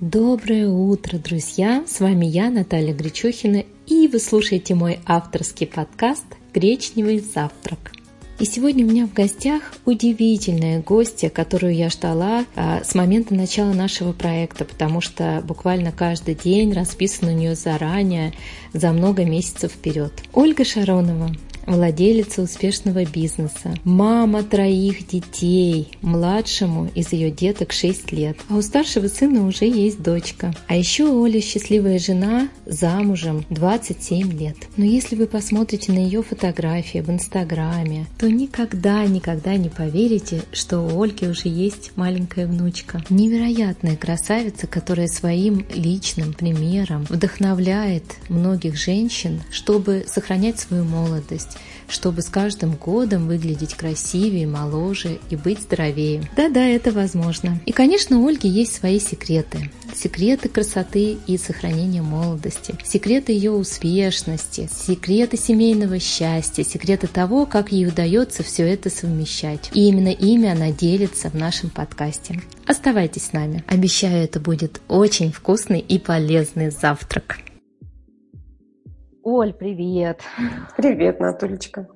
Доброе утро, друзья! С вами я, Наталья Гречухина, и вы слушаете мой авторский подкаст «Гречневый завтрак». И сегодня у меня в гостях удивительная гостья, которую я ждала а, с момента начала нашего проекта, потому что буквально каждый день расписан у нее заранее, за много месяцев вперед. Ольга Шаронова, владелица успешного бизнеса, мама троих детей, младшему из ее деток 6 лет, а у старшего сына уже есть дочка. А еще Оля счастливая жена, замужем 27 лет. Но если вы посмотрите на ее фотографии в Инстаграме, то никогда, никогда не поверите, что у Ольги уже есть маленькая внучка. Невероятная красавица, которая своим личным примером вдохновляет многих женщин, чтобы сохранять свою молодость, чтобы с каждым годом выглядеть красивее, моложе и быть здоровее. Да-да, это возможно. И, конечно, у Ольги есть свои секреты. Секреты красоты и сохранения молодости, секреты ее успешности, секреты семейного счастья, секреты того, как ей удается все это совмещать. И именно ими она делится в нашем подкасте. Оставайтесь с нами. Обещаю, это будет очень вкусный и полезный завтрак. Оль, привет. Привет, Натулечка.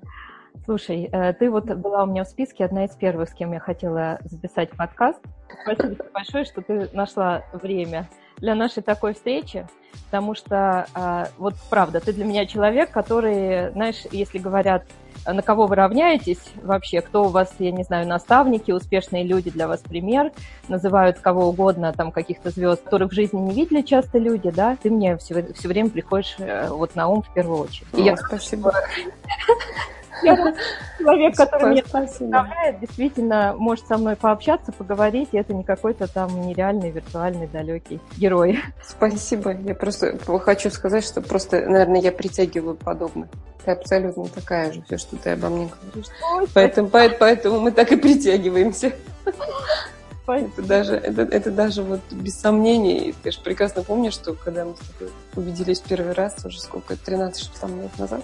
Слушай, э, ты вот была у меня в списке, одна из первых, с кем я хотела записать подкаст. Спасибо тебе большое, что ты нашла время для нашей такой встречи, потому что, э, вот правда, ты для меня человек, который, знаешь, если говорят на кого вы равняетесь вообще, кто у вас, я не знаю, наставники, успешные люди для вас пример, называют кого угодно, там, каких-то звезд, которых в жизни не видели часто люди, да, ты мне все, все время приходишь э, вот на ум в первую очередь. О, я спасибо. человек, который меня представляет, действительно может со мной пообщаться, поговорить, и это не какой-то там нереальный, виртуальный, далекий герой. Спасибо. Я просто хочу сказать, что просто, наверное, я притягиваю подобных. Ты абсолютно такая же, все, что ты обо мне говоришь. Ой, поэтому, поэтому, поэтому мы так и притягиваемся. Это даже, это, это даже вот без сомнений. Ты же прекрасно помнишь, что когда мы с тобой увиделись первый раз, уже сколько, 13 лет назад,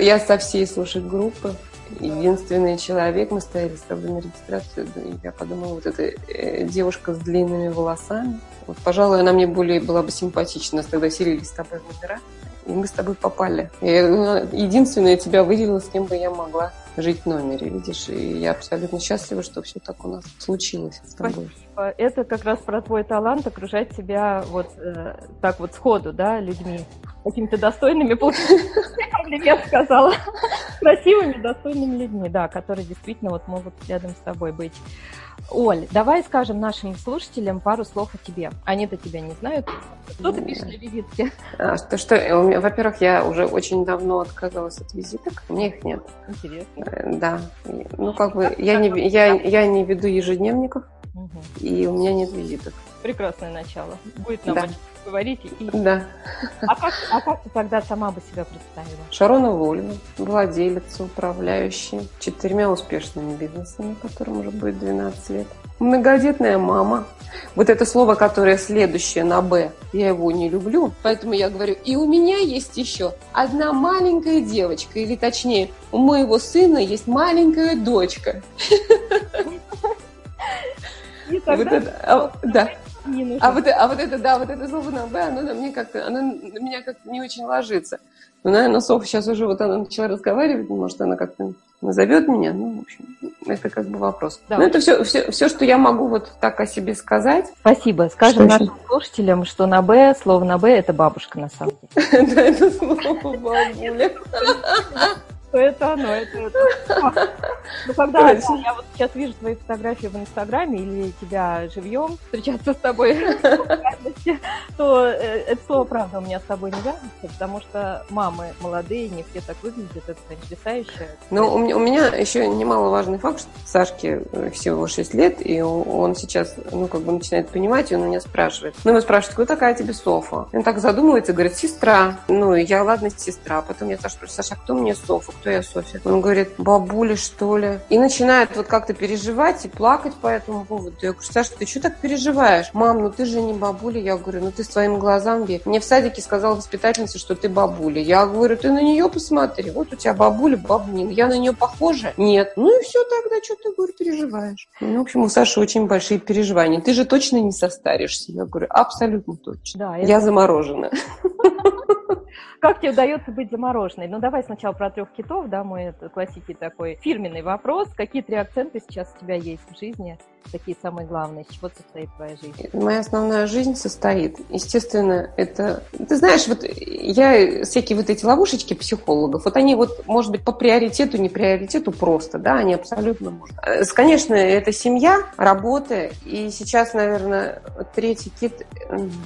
я, со всей слушай группы, единственный человек, мы стояли с тобой на регистрацию, и я подумала, вот эта э, девушка с длинными волосами, вот, пожалуй, она мне более была бы симпатична, нас тогда селились с тобой в номера, и мы с тобой попали. Я, ну, единственное, тебя выделила, с кем бы я могла жить в номере, видишь, и я абсолютно счастлива, что все так у нас случилось с тобой. Спасибо. Это как раз про твой талант окружать себя вот э, так вот сходу, да, людьми какими-то достойными, комплимент сказала, красивыми, достойными людьми, да, которые действительно вот могут рядом с тобой быть. Оль, давай скажем нашим слушателям пару слов о тебе. Они-то тебя не знают. Что ты пишешь для визитки? А, что, что, во-первых, я уже очень давно отказалась от визиток. У меня их нет. Интересно. Э, да. Ну, как бы, я не, я, я не веду ежедневников, угу. и у меня нет визиток. Прекрасное начало. Будет нам да говорить. И... Да. А как, а как ты тогда сама бы себя представила? Шарона Вольна, владелица, управляющая четырьмя успешными бизнесами, которым уже будет 12 лет. Многодетная мама. Вот это слово, которое следующее на «Б», я его не люблю, поэтому я говорю, и у меня есть еще одна маленькая девочка, или точнее, у моего сына есть маленькая дочка. Вот это, а, да. Не нужно. А вот, а вот это, да, вот это слово на «б», оно на, мне как-то, оно на меня как-то не очень ложится. Ну, наверное, Софа сейчас уже вот она начала разговаривать, может, она как-то назовет меня, ну, в общем, это как бы вопрос. Да. Но это все, все, все, что я могу вот так о себе сказать. Спасибо. Скажем что нашим еще? слушателям, что на «б», слово на «б» – это бабушка на самом деле. Да, это слово бабуля. что это оно, это, это. Ну, когда да, я вот сейчас вижу твои фотографии в Инстаграме или тебя живьем встречаться с тобой то э, это слово, правда, у меня с тобой не вяжется, потому что мамы молодые, не все так выглядят, это потрясающе. Ну, у меня, у меня еще немаловажный факт, что Сашке э, всего 6 лет, и он сейчас, ну, как бы начинает понимать, и он у меня спрашивает. Ну, он спрашивает, кто такая тебе Софа? Он так задумывается, говорит, сестра. Ну, я, ладно, сестра. Потом я Саша спрашиваю, Саша, а кто мне Софа? Кто я, Софья? Он говорит, бабуля, что ли? И начинает вот как-то переживать и плакать по этому поводу. Я говорю, Саша, ты что так переживаешь? Мам, ну ты же не бабуля. Я говорю, ну ты своим глазам верь. Мне в садике сказала воспитательница, что ты бабуля. Я говорю, ты на нее посмотри. Вот у тебя бабуля, бабнин. Я на нее похожа? Нет. Ну и все тогда, что ты, говорю, переживаешь? Ну, в общем, у Саши очень большие переживания. Ты же точно не состаришься? Я говорю, абсолютно точно. Да, я заморожена. Как тебе удается быть замороженной? Ну, давай сначала про трех китов, да, мой классический такой фирменный вопрос. Какие три акцента сейчас у тебя есть в жизни? Такие самые главные. Из чего состоит твоя жизнь? Моя основная жизнь состоит, естественно, это... Ты знаешь, вот я всякие вот эти ловушечки психологов, вот они вот, может быть, по приоритету, не приоритету просто, да, они абсолютно можно. Э, конечно, это семья, работа, и сейчас, наверное, третий кит...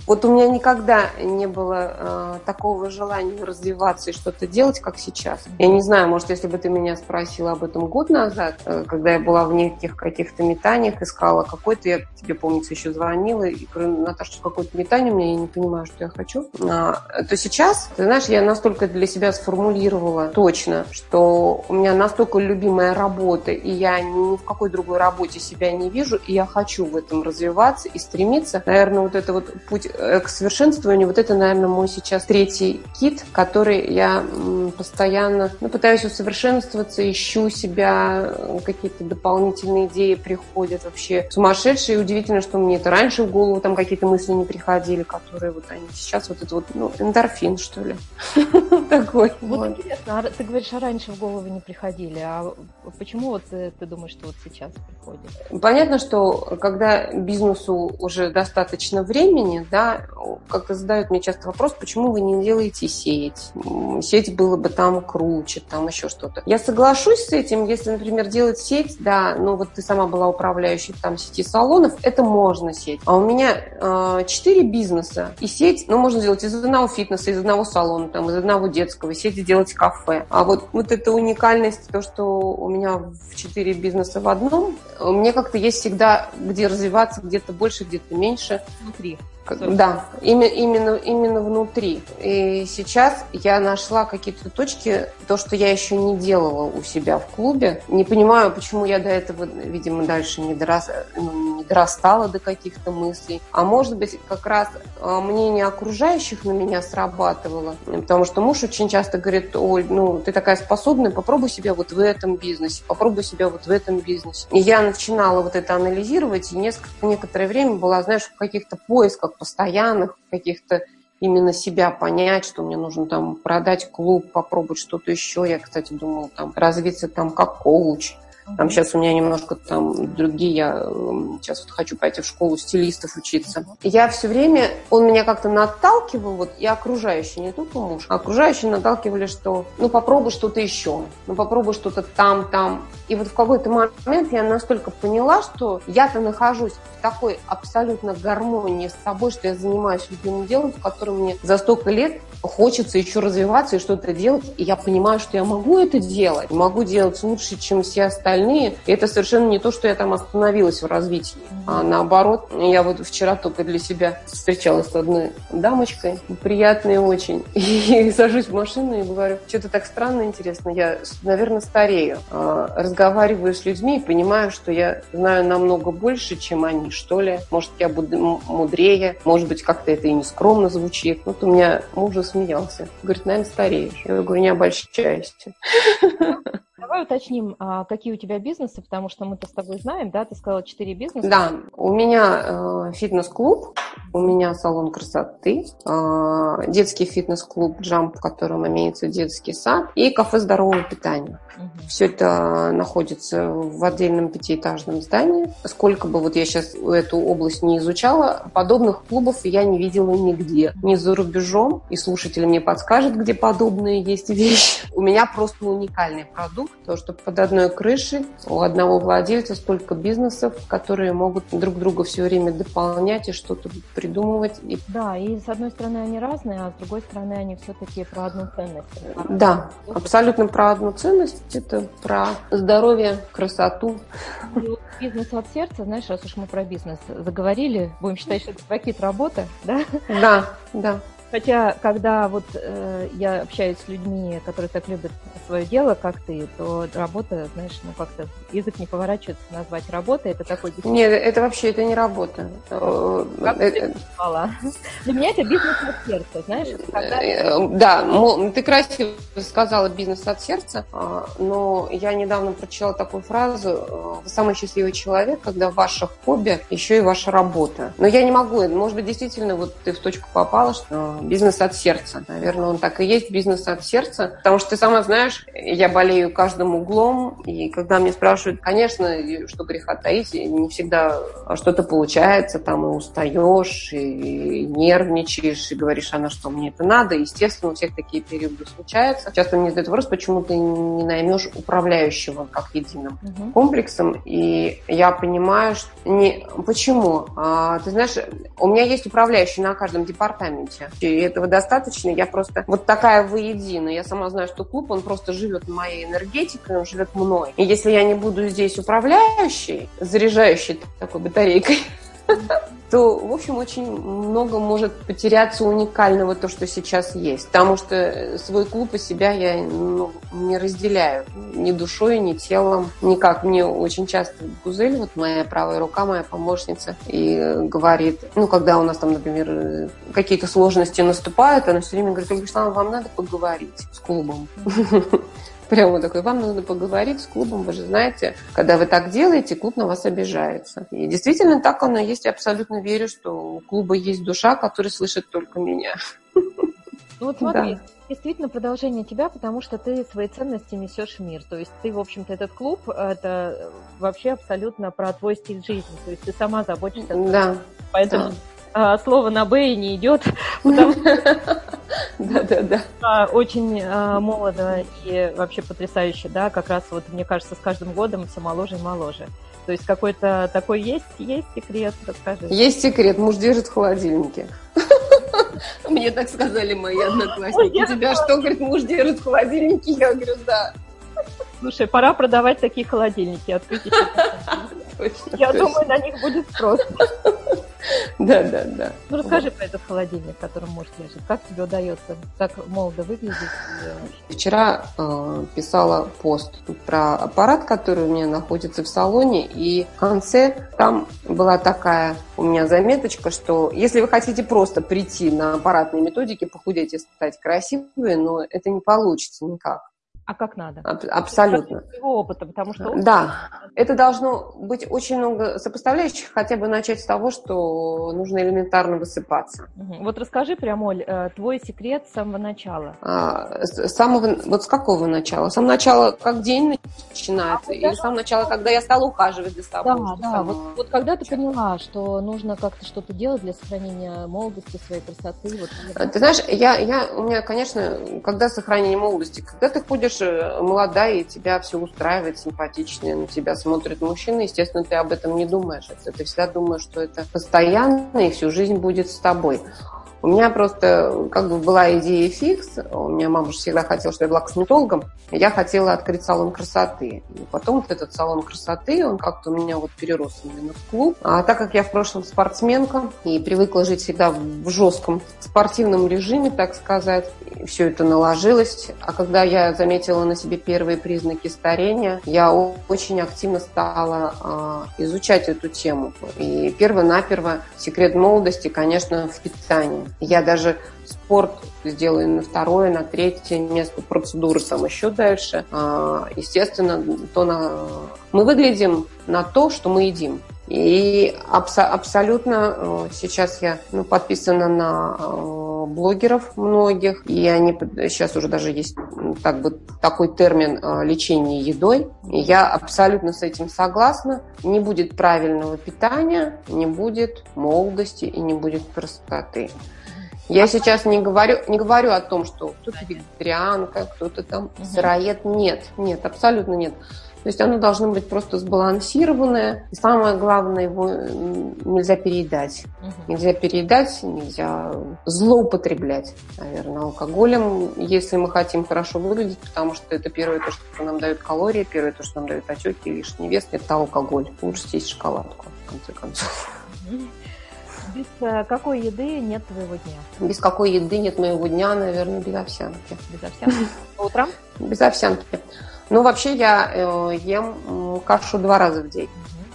Вот у меня никогда не было э, такого желания развиваться и что-то делать, как сейчас. Я не знаю, может, если бы ты меня спросила об этом год назад, э, когда я была в неких каких-то метаниях, искала какой-то, я тебе, помнится, еще звонила и говорю, Наташа, какое-то метание у меня, я не понимаю, что я хочу. А, то сейчас, ты знаешь, я настолько для себя сформулировала точно, что у меня настолько любимая работа, и я ни в какой другой работе себя не вижу, и я хочу в этом развиваться и стремиться. Наверное, вот это вот путь э, к совершенствованию, вот это, наверное, мой сейчас третий кит, который я постоянно ну, пытаюсь усовершенствоваться, ищу себя, какие-то дополнительные идеи приходят вообще сумасшедшие. И удивительно, что мне это раньше в голову там какие-то мысли не приходили, которые вот они сейчас вот это вот, ну, эндорфин, что ли. Такой. Вот интересно, а ты говоришь, а раньше в голову не приходили, а почему вот ты думаешь, что вот сейчас приходит? Понятно, что когда бизнесу уже достаточно времени, да, как-то задают мне часто вопрос, почему вы не делаете сеть? Сеть было бы там круче, там еще что-то. Я соглашусь с этим, если, например, делать сеть, да, ну вот ты сама была управляющей управляющих там сети салонов, это можно сеть. А у меня э, 4 бизнеса. И сеть, ну, можно сделать из одного фитнеса, из одного салона, там, из одного детского, сеть сделать кафе. А вот, вот эта уникальность, то, что у меня в 4 бизнеса в одном, мне как-то есть всегда где развиваться, где-то больше, где-то меньше. Внутри. Да, именно, именно, именно внутри. И сейчас я нашла какие-то точки, то, что я еще не делала у себя в клубе. Не понимаю, почему я до этого, видимо, дальше не, дорос, ну, не дорастала до каких-то мыслей. А может быть, как раз а, мнение окружающих на меня срабатывало. Потому что муж очень часто говорит, Оль, ну, ты такая способная, попробуй себя вот в этом бизнесе, попробуй себя вот в этом бизнесе. И я начинала вот это анализировать, и несколько, некоторое время была, знаешь, в каких-то поисках постоянных каких-то именно себя понять, что мне нужно там продать клуб, попробовать что-то еще. Я, кстати, думала там развиться там как коуч, там сейчас у меня немножко там другие, я сейчас вот хочу пойти в школу стилистов учиться. Я все время, он меня как-то наталкивал, вот и окружающие, не только муж, а окружающие наталкивали, что ну попробуй что-то еще, ну попробуй что-то там, там. И вот в какой-то момент я настолько поняла, что я-то нахожусь в такой абсолютно гармонии с собой, что я занимаюсь любимым делом, в котором мне за столько лет хочется еще развиваться и что-то делать, и я понимаю, что я могу это делать, могу делать лучше, чем все остальные. И это совершенно не то, что я там остановилась в развитии, а наоборот. Я вот вчера только для себя встречалась с одной дамочкой, приятной очень, и сажусь в машину и говорю, что-то так странно, интересно, я, наверное, старею. А, разговариваю с людьми и понимаю, что я знаю намного больше, чем они, что ли. Может, я буду мудрее, может быть, как-то это и не скромно звучит. Вот у меня мужа засмеялся. Говорит, наверное, стареешь. Я говорю, не обольщайся. Давай уточним, а, какие у тебя бизнесы, потому что мы-то с тобой знаем, да? Ты сказала четыре бизнеса. Да, у меня э, фитнес-клуб, у меня салон красоты, э, детский фитнес-клуб «Джамп», в котором имеется детский сад, и кафе здорового питания. Угу. Все это находится в отдельном пятиэтажном здании. Сколько бы вот я сейчас эту область не изучала, подобных клубов я не видела нигде. Ни за рубежом, и слушатель мне подскажет, где подобные есть вещи. У меня просто уникальный продукт, то, что под одной крышей у одного владельца столько бизнесов, которые могут друг друга все время дополнять и что-то придумывать. И... Да, и с одной стороны они разные, а с другой стороны они все-таки про одну ценность. Да, абсолютно про одну ценность это про здоровье, красоту. Бизнес от сердца, знаешь, раз уж мы про бизнес заговорили, будем считать, что это пакет работы, да? Да, да. Хотя, когда вот э, я общаюсь с людьми, которые так любят свое дело, как ты, то работа, знаешь, ну как-то язык не поворачивается назвать работой. Это такой... Нет, это вообще это не работа. Как это... Для меня это бизнес от сердца, знаешь? Когда... Э, да, ты красиво сказала бизнес от сердца, а, но я недавно прочитала такую фразу э, «Вы самый счастливый человек, когда ваше хобби еще и ваша работа». Но я не могу, может быть, действительно, вот ты в точку попала, что бизнес от сердца. Наверное, он так и есть, бизнес от сердца. Потому что ты сама знаешь, я болею каждым углом, и когда мне спрашивают, конечно, что греха таить, не всегда что-то получается, там и устаешь, и нервничаешь, и говоришь, а на что мне это надо. Естественно, у всех такие периоды случаются. Часто мне задают вопрос, почему ты не наймешь управляющего как единым угу. комплексом. И я понимаю, что не... почему. А, ты знаешь, у меня есть управляющий на каждом департаменте и этого достаточно. Я просто вот такая воедино. Я сама знаю, что клуб, он просто живет моей энергетикой, он живет мной. И если я не буду здесь управляющей, заряжающей такой батарейкой, то, в общем, очень много может потеряться уникального то, что сейчас есть. Потому что свой клуб и себя я ну, не разделяю ни душой, ни телом, никак. Мне очень часто Гузель, вот моя правая рука, моя помощница, и говорит, ну, когда у нас там, например, какие-то сложности наступают, она все время говорит, Ольга вам надо поговорить с клубом. Прямо такой, вам нужно поговорить с клубом, вы же знаете, когда вы так делаете, клуб на вас обижается. И действительно так оно есть, я абсолютно верю, что у клуба есть душа, которая слышит только меня. Ну вот смотри, да. действительно продолжение тебя, потому что ты свои ценности несешь в мир. То есть ты, в общем-то, этот клуб, это вообще абсолютно про твой стиль жизни. То есть ты сама заботишься. Да. Поэтому да. А, слово на Б не идет, потому да, да, да. очень а, молодо и вообще потрясающе, да, как раз вот мне кажется, с каждым годом все моложе и моложе. То есть какой-то такой есть, есть секрет, расскажи. Есть секрет, муж держит в холодильнике. Мне так сказали мои одноклассники. У тебя что, говорит, муж держит в холодильнике? Я говорю, да. Слушай, пора продавать такие холодильники, открыть Я думаю, на них будет спрос. Да, да, да. Ну, расскажи про этот холодильник, в котором муж лежит. Как тебе удается так молодо выглядеть? Вчера э, писала пост про аппарат, который у меня находится в салоне, и в конце там была такая у меня заметочка, что если вы хотите просто прийти на аппаратные методики, похудеть и стать красивой, но это не получится никак а как надо. абсолютно. Его опыта, потому что... Да, это должно быть очень много сопоставляющих, хотя бы начать с того, что нужно элементарно высыпаться. Угу. Вот расскажи прям, Оль, э, твой секрет с самого начала. А, с самого, вот с какого начала? С самого начала, как день начинается, а, или с самого начала, когда я стала ухаживать за собой? Да, да, вот, вот когда ты поняла, что нужно как-то что-то делать для сохранения молодости, своей красоты? Вот, ты знаешь, я, я, у меня, конечно, когда сохранение молодости, когда ты ходишь же молодая, и тебя все устраивает, симпатичные, на тебя смотрят мужчины, естественно, ты об этом не думаешь. Ты всегда думаешь, что это постоянно и всю жизнь будет с тобой. У меня просто как бы была идея фикс. У меня мама же всегда хотела, чтобы я была косметологом. Я хотела открыть салон красоты. И потом вот этот салон красоты, он как-то у меня вот перерос именно в клуб. А так как я в прошлом спортсменка и привыкла жить всегда в жестком спортивном режиме, так сказать, все это наложилось. А когда я заметила на себе первые признаки старения, я очень активно стала а, изучать эту тему. И перво-наперво секрет молодости, конечно, в питании. Я даже спорт сделаю на второе, на третье место, процедуры там еще дальше. А, естественно, то на... мы выглядим на то, что мы едим. И абсо- абсолютно э, сейчас я ну, подписана на э, блогеров многих, и они сейчас уже даже есть так бы такой термин э, лечение едой. И я абсолютно с этим согласна. Не будет правильного питания, не будет молодости и не будет простоты. Я сейчас не говорю, не говорю о том, что кто-то вегетарианка, кто-то там угу. сыроед. Нет, нет, абсолютно нет. То есть оно должно быть просто сбалансированное. И самое главное, его нельзя переедать. Угу. Нельзя переедать, нельзя злоупотреблять, наверное, алкоголем, если мы хотим хорошо выглядеть, потому что это первое то, что нам дает калории, первое то, что нам дает отеки, лишний вес, это алкоголь. Лучше съесть шоколадку, в конце концов. Без э, какой еды нет твоего дня? Без какой еды нет моего дня, наверное, без овсянки. Без овсянки? По утрам? Без овсянки. Ну, вообще я э, ем кашу два раза в день.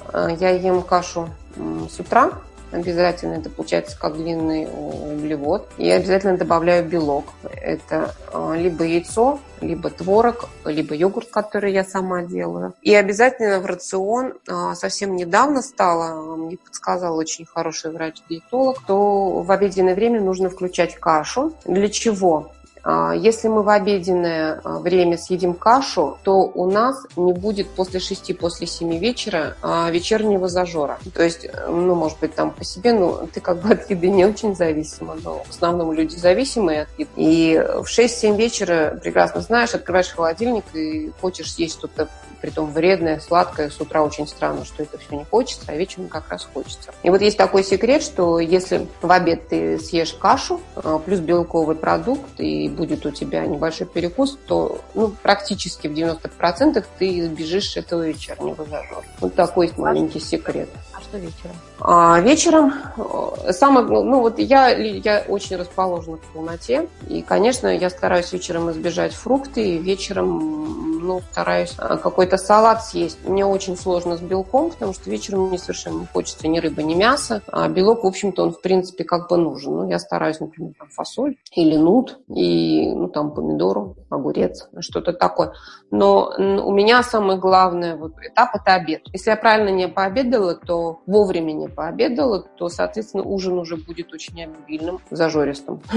Угу. Я ем кашу с утра, Обязательно это получается как длинный углевод. И обязательно добавляю белок. Это а, либо яйцо, либо творог, либо йогурт, который я сама делаю. И обязательно в рацион а, совсем недавно стало, мне подсказал очень хороший врач-диетолог, то в обеденное время нужно включать кашу. Для чего? А, если мы в обеденное а, время съедим кашу, то у нас не будет после 6, после 7 вечера а, вечернего зажора. То есть, ну, может быть, там по себе, ну, ты как бы от еды не очень зависима, но в основном люди зависимые от еды. И в 6-7 вечера прекрасно знаешь, открываешь холодильник и хочешь съесть что-то притом вредное, сладкое. С утра очень странно, что это все не хочется, а вечером как раз хочется. И вот есть такой секрет, что если в обед ты съешь кашу, плюс белковый продукт, и будет у тебя небольшой перекус, то ну, практически в 90% ты избежишь этого вечернего зажора. Вот такой есть маленький секрет. А что вечером? А вечером э, самое, ну вот я, я очень расположена к полноте, и, конечно, я стараюсь вечером избежать фрукты, и вечером ну, стараюсь а, какой-то салат съесть. Мне очень сложно с белком, потому что вечером мне совершенно не хочется ни рыбы, ни мяса. А белок, в общем-то, он, в принципе, как бы нужен. Ну, я стараюсь, например, там, фасоль или нут, и, ну, там, помидору, огурец, что-то такое. Но у меня самый главный вот этап – это обед. Если я правильно не пообедала, то вовремя не пообедала, то, соответственно, ужин уже будет очень обильным, зажористым.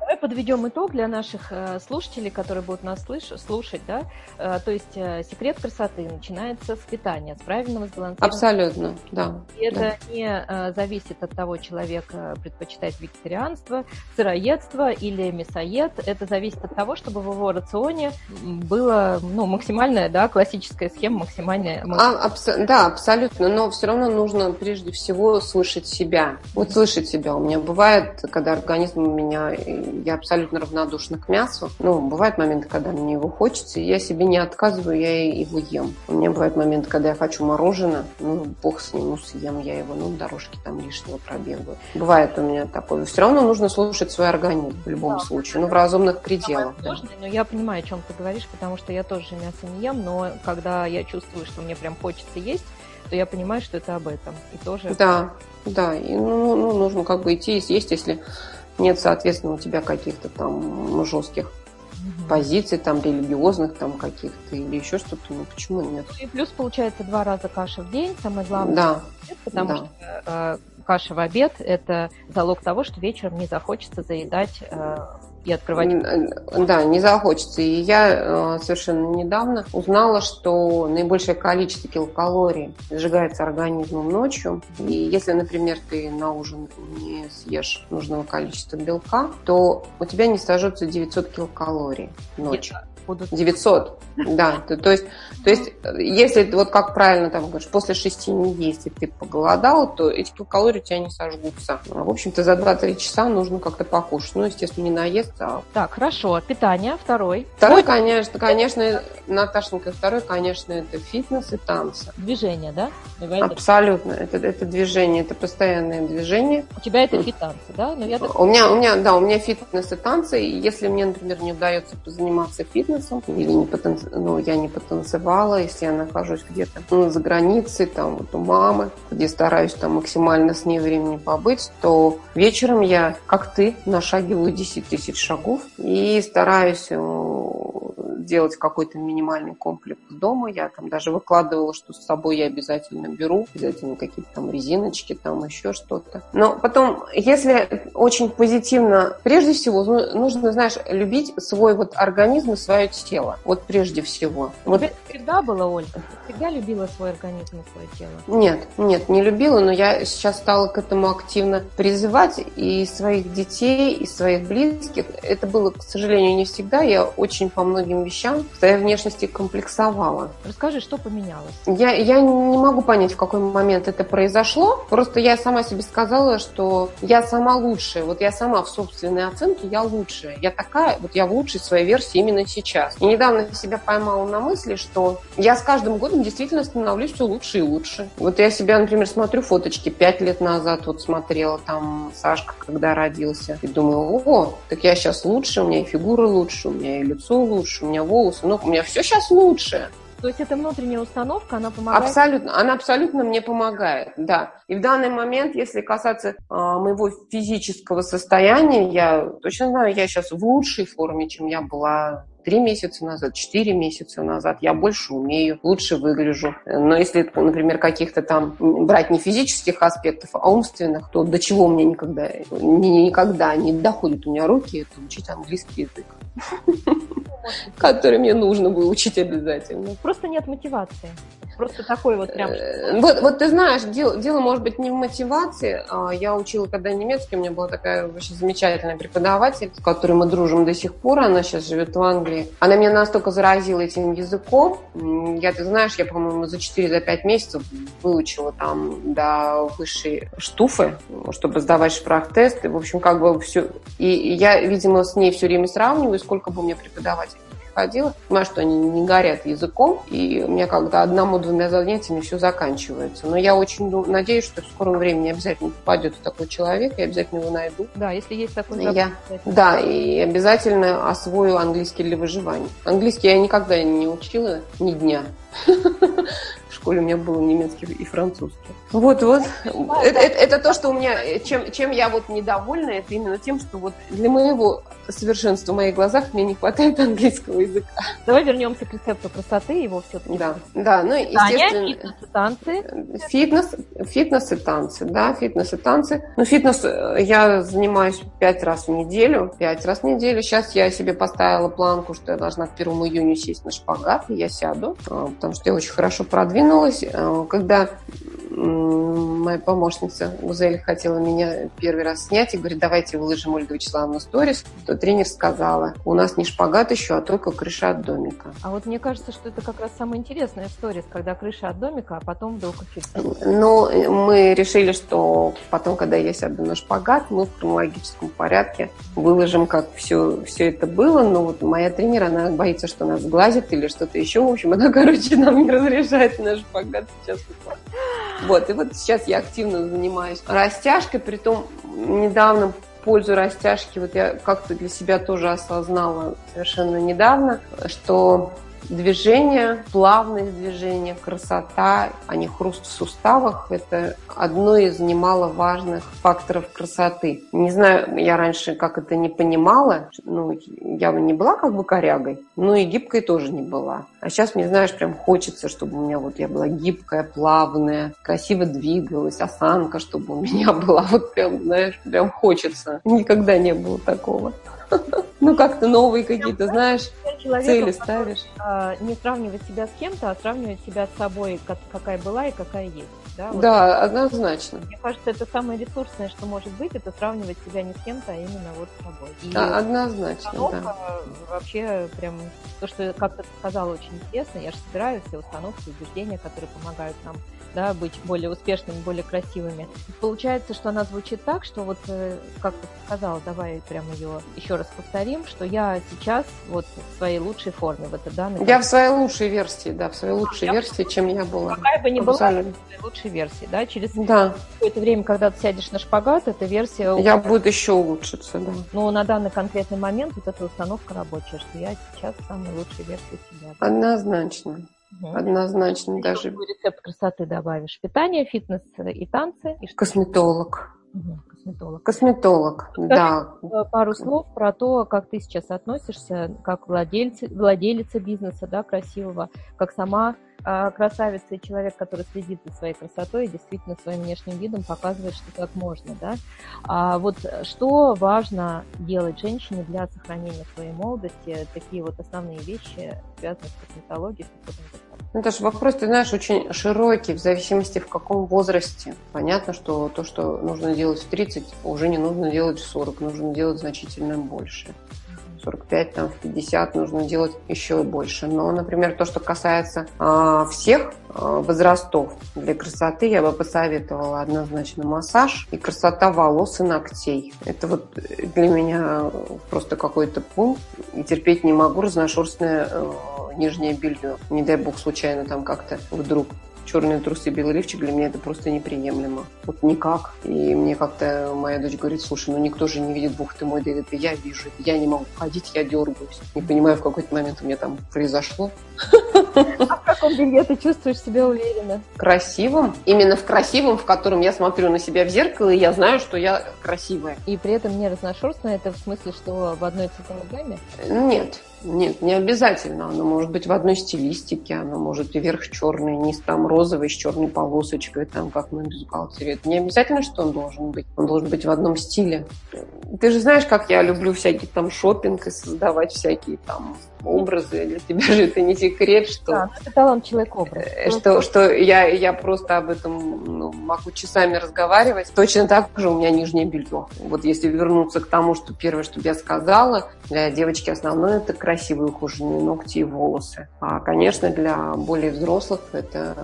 Давай подведем итог для наших э, слушателей, которые будут нас слушать, да, Э, то есть э, секрет красоты начинается с питания, с правильного сбалансированного. Абсолютно, да. И это да. не зависит от того, человек предпочитает вегетарианство, сыроедство или мясоед. Это зависит от того, чтобы в его рационе было ну, максимальная, да, классическая схема максимальная. А, абс- да, абсолютно. Но все равно нужно прежде всего слышать себя. Вот слышать себя. У меня бывает, когда организм у меня, я абсолютно равнодушна к мясу. Ну, бывают моменты, когда мне его хочется, и я себе не отказываю, я его ем. У меня бывает момент, когда я хочу мороженое, ну, бог с ним, ну, съем я его, ну, дорожки там лишнего пробегаю. Бывает у меня такое. Все равно нужно слушать свой организм в любом да. случае, ну, в разумных пределах. Да. но я понимаю, о чем ты говоришь, потому что я тоже мясо не ем, но когда я чувствую, что мне прям хочется есть, то я понимаю, что это об этом. И тоже... Да, да, и ну, ну, нужно как бы идти и съесть, если нет, соответственно, у тебя каких-то там жестких позиций там религиозных там каких-то или еще что-то, ну почему нет? И плюс получается два раза каша в день, самое главное, да. потому да. что э, каша в обед это залог того, что вечером не захочется заедать э, и открывать. Да, не захочется. И я э, совершенно недавно узнала, что наибольшее количество килокалорий сжигается организмом ночью. И если, например, ты на ужин не съешь нужного количества белка, то у тебя не сожжется 900 килокалорий ночью будут. 900, да. То, то, есть, то есть, если вот как правильно там говоришь, после шести не есть, и ты поголодал, то эти калории у тебя не сожгутся. А, в общем-то, за 2-3 часа нужно как-то покушать. Ну, естественно, не наесться. А... Так, хорошо. Питание, второй. Второй, конечно, конечно, Наташенька, второй, конечно, это фитнес и танцы. Движение, да? Давай Абсолютно. Это, это движение, это постоянное движение. У тебя это фит-танцы, да? Но я так... У меня, у меня, да, у меня фитнес и танцы. И если мне, например, не удается заниматься фитнесом, бизнесом, или не потанц... ну, я не потанцевала, если я нахожусь где-то ну, за границей, там вот у мамы, где стараюсь там максимально с ней времени побыть, то вечером я, как ты, нашагиваю 10 тысяч шагов и стараюсь э, делать какой-то минимальный комплекс дома. Я там даже выкладывала, что с собой я обязательно беру, обязательно какие-то там резиночки, там еще что-то. Но потом, если очень позитивно, прежде всего, нужно, знаешь, любить свой вот организм и свое тело. Вот прежде всего. Вот. Всегда было, Ольга? Ты всегда любила свой организм и свое тело? Нет, нет, не любила, но я сейчас стала к этому активно призывать и своих детей, и своих близких. Это было, к сожалению, не всегда. Я очень по многим вещам вещам, в своей внешности комплексовала. Расскажи, что поменялось? Я, я не могу понять, в какой момент это произошло. Просто я сама себе сказала, что я сама лучшая. Вот я сама в собственной оценке, я лучшая. Я такая, вот я в лучшей своей версии именно сейчас. И недавно себя поймала на мысли, что я с каждым годом действительно становлюсь все лучше и лучше. Вот я себя, например, смотрю фоточки пять лет назад, вот смотрела там Сашка, когда родился, и думаю, о, так я сейчас лучше, у меня и фигура лучше, у меня и лицо лучше, у меня волосы, ну, у меня все сейчас лучше. То есть это внутренняя установка, она помогает? Абсолютно, она абсолютно мне помогает, да. И в данный момент, если касаться э, моего физического состояния, я точно знаю, я сейчас в лучшей форме, чем я была три месяца назад, четыре месяца назад. Я больше умею, лучше выгляжу. Но если, например, каких-то там брать не физических аспектов, а умственных, то до чего мне никогда, никогда не доходят у меня руки, это учить английский язык который мне нужно выучить обязательно. Просто нет мотивации. Просто такой вот прям... Э, вот, вот ты знаешь, дело, дело может быть не в мотивации. А я учила когда немецкий, у меня была такая вообще замечательная преподаватель, с которой мы дружим до сих пор, она сейчас живет в Англии. Она меня настолько заразила этим языком. Я, ты знаешь, я, по-моему, за 4-5 месяцев выучила там до высшей штуфы, чтобы сдавать шпрах-тесты. В общем, как бы все... И я, видимо, с ней все время сравниваю, сколько бы мне преподаватель ходила, понимаю, что они не горят языком, и у меня как-то одному-двумя занятиями все заканчивается. Но я очень надеюсь, что в скором времени обязательно попадет такой человек, я обязательно его найду. Да, если есть такой я, Да, и обязательно освою английский для выживания. Английский я никогда не учила ни дня. В школе у меня был немецкий и французский. Вот, вот. Это, это, это то, что у меня, чем, чем я вот недовольна, это именно тем, что вот для моего совершенства в моих глазах мне не хватает английского языка. Давай вернемся к рецепту красоты, его все-таки. Да, да, ну, естественно. фитнес и танцы. Фитнес, фитнес и танцы, да, фитнес и танцы. Ну, фитнес э, я занимаюсь пять раз в неделю, пять раз в неделю. Сейчас я себе поставила планку, что я должна к первому июню сесть на шпагат, и я сяду, э, потому что я очень хорошо продвинулась. Э, когда моя помощница Гузель хотела меня первый раз снять и говорит, давайте выложим Ольга Вячеславовна сторис, то тренер сказала, у нас не шпагат еще, а только крыша от домика. А вот мне кажется, что это как раз самая интересная сторис, когда крыша от домика, а потом вдруг Ну, мы решили, что потом, когда я сяду на шпагат, мы в хронологическом порядке выложим, как все, все это было. Но вот моя тренер, она боится, что нас глазит или что-то еще. В общем, она, короче, нам не разрешает на шпагат сейчас вот, и вот сейчас я активно занимаюсь растяжкой, при том недавно пользу растяжки вот я как-то для себя тоже осознала совершенно недавно, что движение, плавность движения, красота, а не хруст в суставах – это одно из немаловажных факторов красоты. Не знаю, я раньше как это не понимала, ну, я не была как бы корягой, но и гибкой тоже не была. А сейчас мне, знаешь, прям хочется, чтобы у меня вот я была гибкая, плавная, красиво двигалась, осанка, чтобы у меня была вот прям, знаешь, прям хочется. Никогда не было такого. Ну, как-то новые какие-то, знаешь, цели ставишь. А, не сравнивать себя с кем-то, а сравнивать себя с собой, какая была и какая есть. Да, вот. да однозначно. Мне кажется, это самое ресурсное, что может быть, это сравнивать себя не с кем-то, а именно вот с собой. И а, однозначно, да. Вообще, прям, то, что как-то сказала, очень интересно. Я же собираю все установки, убеждения, которые помогают нам да, быть более успешными, более красивыми. Получается, что она звучит так, что вот, э, как ты сказала, давай прям ее еще раз повторим, что я сейчас вот в своей лучшей форме в это данный Я в своей лучшей версии, да, в своей лучшей а, версии, я, чем я была. Какая бы ни была в своей лучшей версии, да, через да. какое-то время, когда ты сядешь на шпагат, эта версия... Я буду еще улучшиться, да. Но на данный конкретный момент вот эта установка рабочая, что я сейчас в самой лучшей версии себя. Однозначно. Угу. Однозначно Еще даже. Рецепт красоты добавишь. Питание, фитнес и танцы. И Косметолог. Угу. Косметолог. Косметолог, Скажи да. Пару слов про то, как ты сейчас относишься, как владельцы, владелица бизнеса, да, красивого, как сама красавица и человек, который следит за своей красотой и действительно своим внешним видом показывает, что так можно, да. А вот что важно делать женщине для сохранения своей молодости, такие вот основные вещи, связанные с косметологией, с ну, Наташа, вопрос, ты знаешь, очень широкий, в зависимости в каком возрасте. Понятно, что то, что нужно делать в 30, уже не нужно делать в 40, нужно делать значительно больше. 45, там, в 50 нужно делать еще больше. Но, например, то, что касается э, всех э, возрастов для красоты, я бы посоветовала однозначно массаж и красота волос и ногтей. Это вот для меня просто какой-то пункт. И терпеть не могу разношерстное э, нижнее белье. Не дай бог случайно там как-то вдруг черные трусы, белый лифчик, для меня это просто неприемлемо. Вот никак. И мне как-то моя дочь говорит, слушай, ну никто же не видит, бух ты мой, Дэвид, я вижу, я не могу ходить, я дергаюсь. Не понимаю, в какой-то момент у меня там произошло. А в каком белье ты чувствуешь себя уверенно? Красивым. Именно в красивом, в котором я смотрю на себя в зеркало, и я знаю, что я красивая. И при этом не разношерстная, это в смысле, что в одной цветовой гамме? Нет. Нет, не обязательно. Оно может быть в одной стилистике, оно может и верх черный, низ там розовый с черной полосочкой, там как на бюстгальтере. Это не обязательно, что он должен быть. Он должен быть в одном стиле. Ты же знаешь, как я люблю всякий там шопинг и создавать всякие там образы. Для тебя же это не секрет, что... Да, это талант человек образ. Э, что, что я, я просто об этом ну, могу часами разговаривать. Точно так же у меня нижнее белье. Вот если вернуться к тому, что первое, что я сказала, для девочки основное это красивые ухоженные ногти и волосы. А, конечно, для более взрослых это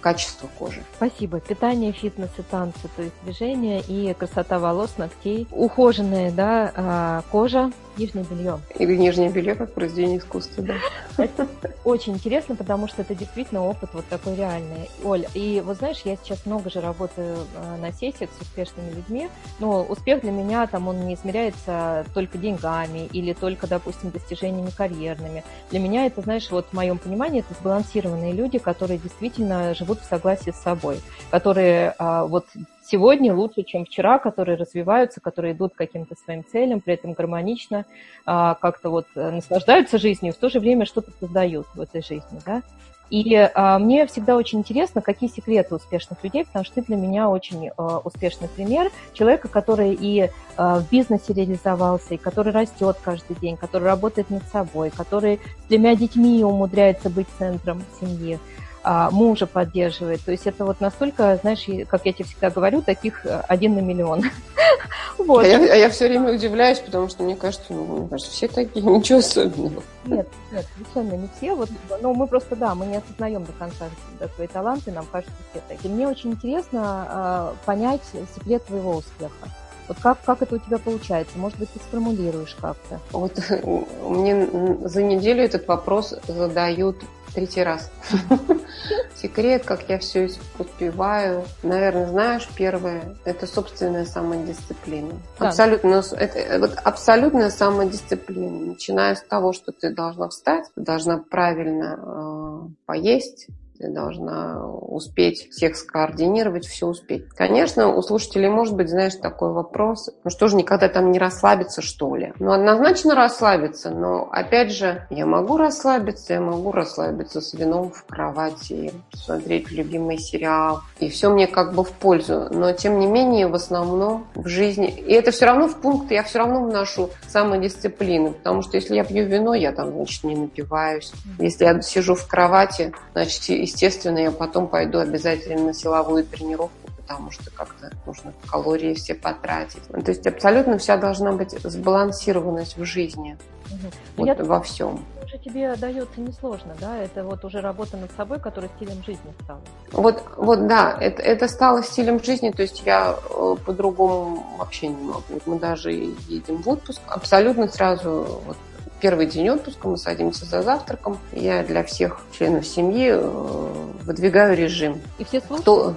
качество кожи. Спасибо. Питание, фитнес и танцы, то есть движение и красота волос, ногтей. Ухоженная да, а, кожа, нижнее белье. Или нижнее белье как произведение искусства, да. Это очень интересно, потому что это действительно опыт вот такой реальный. Оль, и вот знаешь, я сейчас много же работаю а, на сессиях с успешными людьми, но успех для меня там он не измеряется только деньгами или только, допустим, достижениями карьерными. Для меня это, знаешь, вот в моем понимании это сбалансированные люди, которые действительно живут в согласии с собой, которые а, вот сегодня лучше, чем вчера, которые развиваются, которые идут к каким-то своим целям, при этом гармонично, а, как-то вот э, наслаждаются жизнью, в то же время что-то создают в этой жизни, да. И а, мне всегда очень интересно, какие секреты успешных людей, потому что ты для меня очень а, успешный пример человека, который и а, в бизнесе реализовался, и который растет каждый день, который работает над собой, который с тремя детьми умудряется быть центром семьи мужа поддерживает. То есть это вот настолько, знаешь, как я тебе всегда говорю, таких э, один на миллион. вот. а, я, а я все время удивляюсь, потому что мне кажется, ну, мне кажется, все такие, ничего особенного. Нет, нет, совершенно не все. Вот, но мы просто, да, мы не осознаем до конца свои таланты, нам кажется, все такие. Мне очень интересно э, понять секрет твоего успеха. Вот как, как это у тебя получается? Может быть, ты сформулируешь как-то? Вот мне за неделю этот вопрос задают третий раз. Секрет, как я все успеваю. Наверное, знаешь, первое – это собственная самодисциплина. Да. Абсолютно, это, вот абсолютная самодисциплина. Начиная с того, что ты должна встать, должна правильно э, поесть, ты должна успеть всех скоординировать, все успеть. Конечно, у слушателей может быть, знаешь, такой вопрос, ну что же, никогда там не расслабиться, что ли? Ну, однозначно расслабиться, но, опять же, я могу расслабиться, я могу расслабиться с вином в кровати, смотреть любимый сериал, и все мне как бы в пользу. Но, тем не менее, в основном в жизни... И это все равно в пункт, я все равно вношу самодисциплину, потому что если я пью вино, я там, значит, не напиваюсь. Если я сижу в кровати, значит, естественно, я потом пойду обязательно на силовую тренировку, потому что как-то нужно калории все потратить. То есть абсолютно вся должна быть сбалансированность в жизни. Угу. Вот я во всем. Уже тебе дается несложно, да? Это вот уже работа над собой, которая стилем жизни стала. Вот, вот да, это, это стало стилем жизни, то есть я э, по-другому вообще не могу. Мы даже едем в отпуск, абсолютно сразу вот первый день отпуска, мы садимся за завтраком. Я для всех членов семьи э, выдвигаю режим. И все слушают? Кто...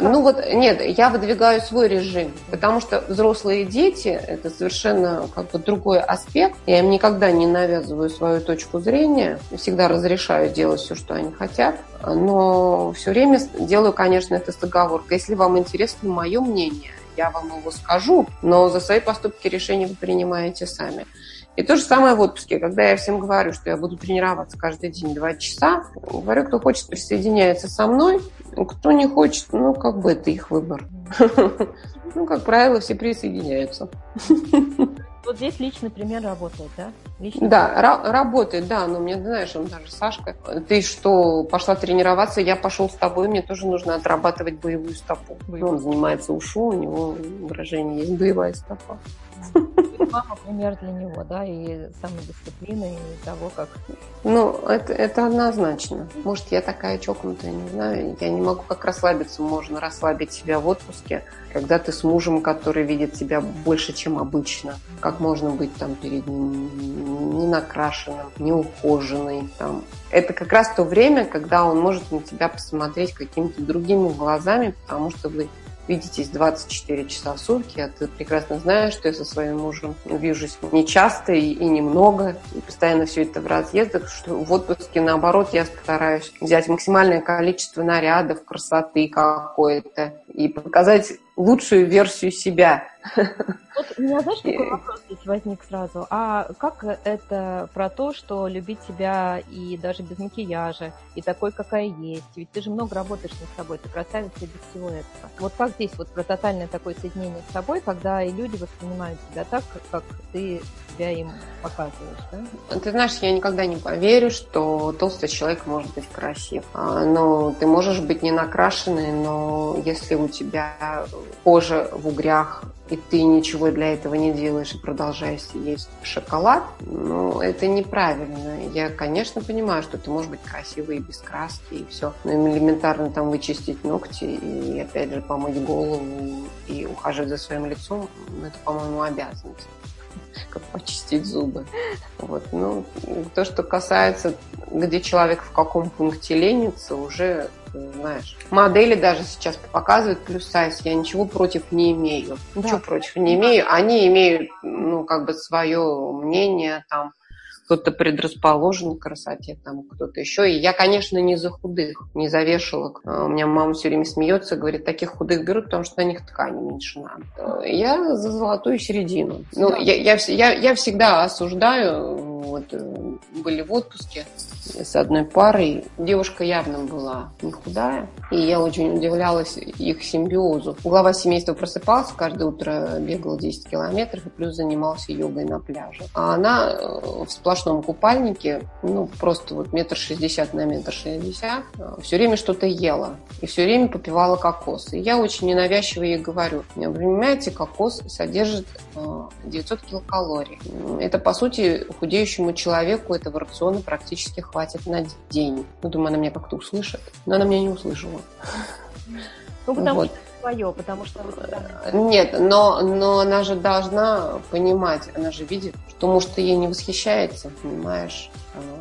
Ну вот, нет, я выдвигаю свой режим, потому что взрослые дети – это совершенно как бы другой аспект. Я им никогда не навязываю свою точку зрения, всегда разрешаю делать все, что они хотят, но все время делаю, конечно, это с оговоркой. Если вам интересно мое мнение, я вам его скажу, но за свои поступки решения вы принимаете сами. И то же самое в отпуске, когда я всем говорю, что я буду тренироваться каждый день два часа, говорю, кто хочет, присоединяется со мной, кто не хочет, ну, как бы это их выбор. Ну, как правило, все присоединяются. Вот здесь личный пример работает, да? Личный да, ра- работает, да, но мне, знаешь, он даже, Сашка, ты что, пошла тренироваться, я пошел с тобой, мне тоже нужно отрабатывать боевую стопу. Боевую. Он занимается ушу, у него выражение есть боевая стопа. Мама пример для него, да, и самодисциплины, и того, как... Ну, это, это однозначно. Может, я такая чокнутая, не знаю. Я не могу как расслабиться. Можно расслабить себя в отпуске, когда ты с мужем, который видит тебя больше, чем обычно. Как можно быть там перед ним не накрашенным, не ухоженный. Там. Это как раз то время, когда он может на тебя посмотреть какими-то другими глазами, потому что вы видитесь 24 часа в сутки, а ты прекрасно знаешь, что я со своим мужем вижусь не часто и, и немного, и постоянно все это в разъездах, что в отпуске, наоборот, я стараюсь взять максимальное количество нарядов, красоты какой-то и показать лучшую версию себя. Вот у меня, знаешь, какой вопрос здесь возник сразу? А как это про то, что любить себя и даже без макияжа, и такой, какая есть? Ведь ты же много работаешь над собой, ты красавица без всего этого. Вот как здесь вот про тотальное такое соединение с собой, когда и люди воспринимают тебя так, как ты себя им показываешь, да? Ты знаешь, я никогда не поверю, что толстый человек может быть красив. А, но ты можешь быть не накрашенный, но если у тебя кожа в угрях, и ты ничего для этого не делаешь и продолжаешь есть шоколад, ну, это неправильно. Я, конечно, понимаю, что ты можешь быть красивой и без краски, и все. Но элементарно там вычистить ногти и, опять же, помыть голову и ухаживать за своим лицом, ну, это, по-моему, обязанность как почистить зубы. Вот. Ну, то, что касается, где человек в каком пункте ленится, уже знаешь. Модели даже сейчас показывают плюс сайз. Я ничего против не имею. Ничего да. против не имею. Они имеют, ну, как бы свое мнение там кто-то предрасположен к красоте, там кто-то еще. И я, конечно, не за худых, не за вешалок. А, у меня мама все время смеется, говорит, таких худых берут, потому что на них ткани меньше надо. Я за золотую середину. Ну, я, я, я, я всегда осуждаю, вот, э, были в отпуске, с одной парой. Девушка явно была не худая, и я очень удивлялась их симбиозу. Глава семейства просыпался, каждое утро бегал 10 километров и плюс занимался йогой на пляже. А она э, в сплошном купальнике, ну, просто вот метр шестьдесят на метр шестьдесят, э, все время что-то ела и все время попивала кокос. И я очень ненавязчиво ей говорю, вы понимаете, кокос содержит 900 э, килокалорий. Это, по сути, худеющему человеку этого рациона практически хватит на день. Ну, думаю, она меня как-то услышит. Но она меня не услышала. Ну, потому вот. что свое, потому что... Нет, но, но она же должна понимать, она же видит, что, может, ей не восхищается, понимаешь?